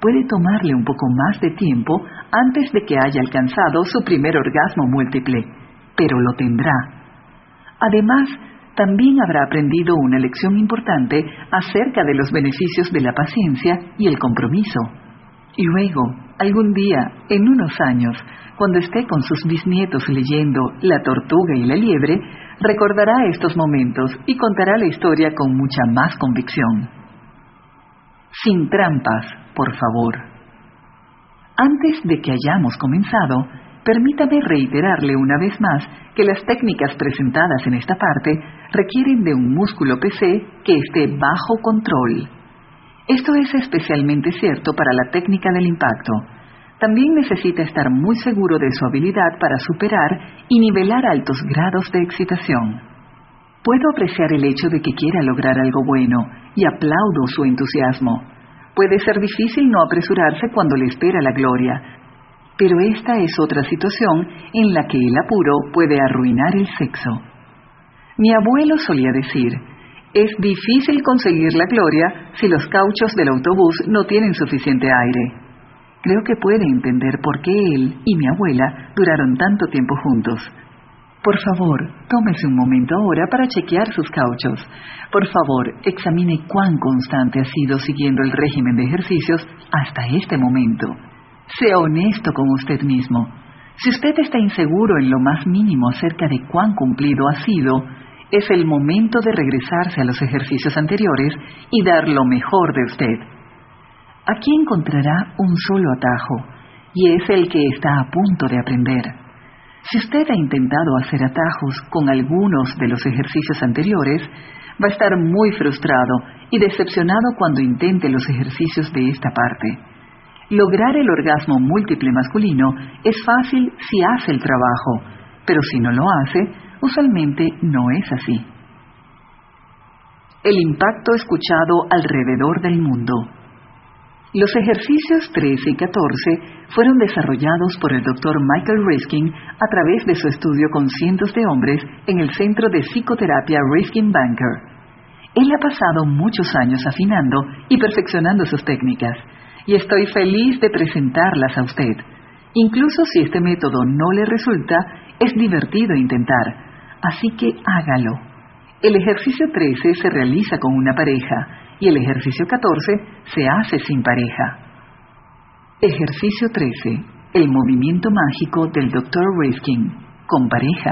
puede tomarle un poco más de tiempo antes de que haya alcanzado su primer orgasmo múltiple, pero lo tendrá. Además, también habrá aprendido una lección importante acerca de los beneficios de la paciencia y el compromiso. Y luego, algún día, en unos años, cuando esté con sus bisnietos leyendo La tortuga y la liebre, recordará estos momentos y contará la historia con mucha más convicción. Sin trampas, por favor. Antes de que hayamos comenzado, permítame reiterarle una vez más que las técnicas presentadas en esta parte requieren de un músculo PC que esté bajo control. Esto es especialmente cierto para la técnica del impacto. También necesita estar muy seguro de su habilidad para superar y nivelar altos grados de excitación. Puedo apreciar el hecho de que quiera lograr algo bueno y aplaudo su entusiasmo. Puede ser difícil no apresurarse cuando le espera la gloria, pero esta es otra situación en la que el apuro puede arruinar el sexo. Mi abuelo solía decir, es difícil conseguir la gloria si los cauchos del autobús no tienen suficiente aire. Creo que puede entender por qué él y mi abuela duraron tanto tiempo juntos. Por favor, tómese un momento ahora para chequear sus cauchos. Por favor, examine cuán constante ha sido siguiendo el régimen de ejercicios hasta este momento. Sea honesto con usted mismo. Si usted está inseguro en lo más mínimo acerca de cuán cumplido ha sido, es el momento de regresarse a los ejercicios anteriores y dar lo mejor de usted. Aquí encontrará un solo atajo, y es el que está a punto de aprender. Si usted ha intentado hacer atajos con algunos de los ejercicios anteriores, va a estar muy frustrado y decepcionado cuando intente los ejercicios de esta parte. Lograr el orgasmo múltiple masculino es fácil si hace el trabajo, pero si no lo hace, usualmente no es así. El impacto escuchado alrededor del mundo. Los ejercicios 13 y 14 fueron desarrollados por el Dr. Michael Riskin a través de su estudio con cientos de hombres en el Centro de Psicoterapia Riskin Banker. Él ha pasado muchos años afinando y perfeccionando sus técnicas, y estoy feliz de presentarlas a usted. Incluso si este método no le resulta, es divertido intentar, así que hágalo. El ejercicio 13 se realiza con una pareja y el ejercicio 14 se hace sin pareja. Ejercicio 13. El movimiento mágico del Dr. Riskin, con pareja.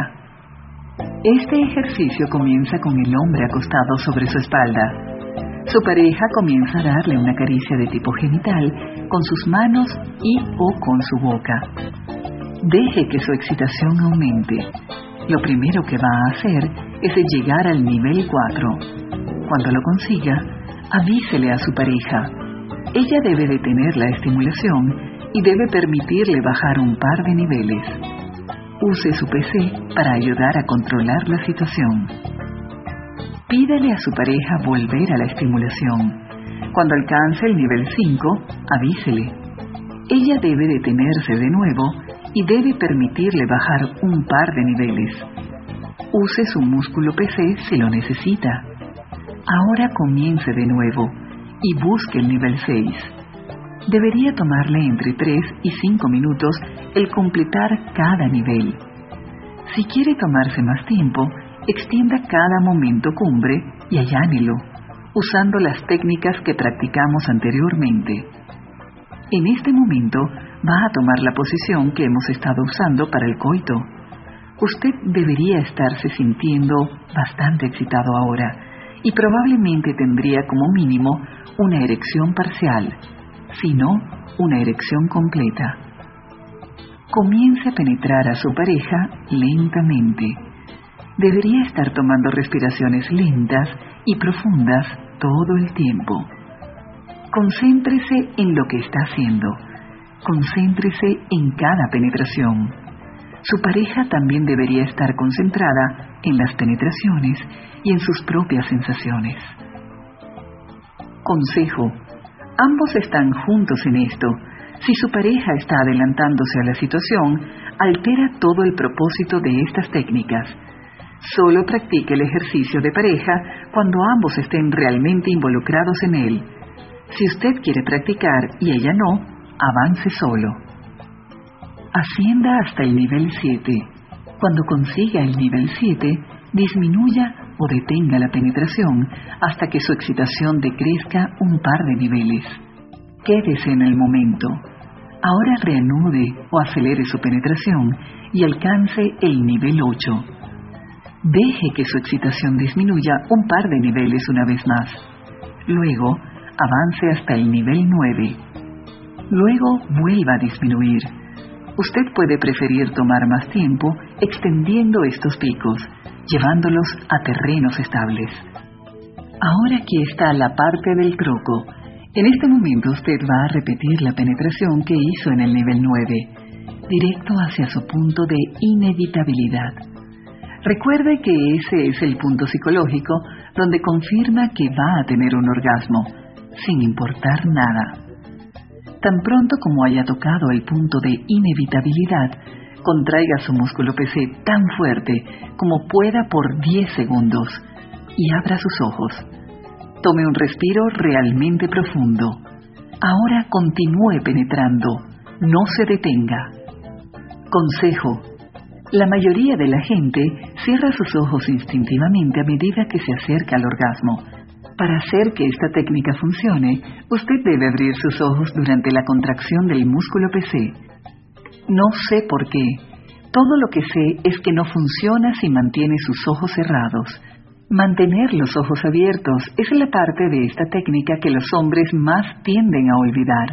Este ejercicio comienza con el hombre acostado sobre su espalda. Su pareja comienza a darle una caricia de tipo genital con sus manos y o con su boca. Deje que su excitación aumente lo primero que va a hacer es llegar al nivel 4. Cuando lo consiga, avísele a su pareja. Ella debe detener la estimulación y debe permitirle bajar un par de niveles. Use su PC para ayudar a controlar la situación. Pídele a su pareja volver a la estimulación. Cuando alcance el nivel 5, avísele. Ella debe detenerse de nuevo y debe permitirle bajar un par de niveles. Use su músculo PC si lo necesita. Ahora comience de nuevo y busque el nivel 6. Debería tomarle entre 3 y 5 minutos el completar cada nivel. Si quiere tomarse más tiempo, extienda cada momento cumbre y allánelo, usando las técnicas que practicamos anteriormente. En este momento, va a tomar la posición que hemos estado usando para el coito. Usted debería estarse sintiendo bastante excitado ahora y probablemente tendría como mínimo una erección parcial, si no una erección completa. Comience a penetrar a su pareja lentamente. Debería estar tomando respiraciones lentas y profundas todo el tiempo. Concéntrese en lo que está haciendo Concéntrese en cada penetración. Su pareja también debería estar concentrada en las penetraciones y en sus propias sensaciones. Consejo. Ambos están juntos en esto. Si su pareja está adelantándose a la situación, altera todo el propósito de estas técnicas. Solo practique el ejercicio de pareja cuando ambos estén realmente involucrados en él. Si usted quiere practicar y ella no, avance solo. Ascienda hasta el nivel 7. Cuando consiga el nivel 7, disminuya o detenga la penetración hasta que su excitación decrezca un par de niveles. Quédese en el momento. Ahora reanude o acelere su penetración y alcance el nivel 8. Deje que su excitación disminuya un par de niveles una vez más. Luego, avance hasta el nivel 9. Luego vuelva a disminuir. Usted puede preferir tomar más tiempo extendiendo estos picos, llevándolos a terrenos estables. Ahora aquí está la parte del truco. En este momento usted va a repetir la penetración que hizo en el nivel 9, directo hacia su punto de inevitabilidad. Recuerde que ese es el punto psicológico donde confirma que va a tener un orgasmo, sin importar nada. Tan pronto como haya tocado el punto de inevitabilidad, contraiga su músculo PC tan fuerte como pueda por 10 segundos y abra sus ojos. Tome un respiro realmente profundo. Ahora continúe penetrando. No se detenga. Consejo. La mayoría de la gente cierra sus ojos instintivamente a medida que se acerca al orgasmo. Para hacer que esta técnica funcione, usted debe abrir sus ojos durante la contracción del músculo PC. No sé por qué. Todo lo que sé es que no funciona si mantiene sus ojos cerrados. Mantener los ojos abiertos es la parte de esta técnica que los hombres más tienden a olvidar.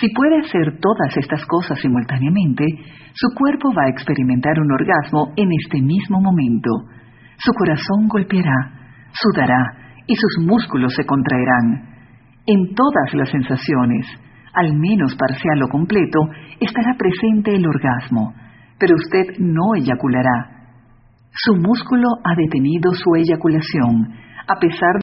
Si puede hacer todas estas cosas simultáneamente, su cuerpo va a experimentar un orgasmo en este mismo momento. Su corazón golpeará, sudará y sus músculos se contraerán. En todas las sensaciones, al menos parcial o completo, estará presente el orgasmo, pero usted no eyaculará su músculo ha detenido su eyaculación, a pesar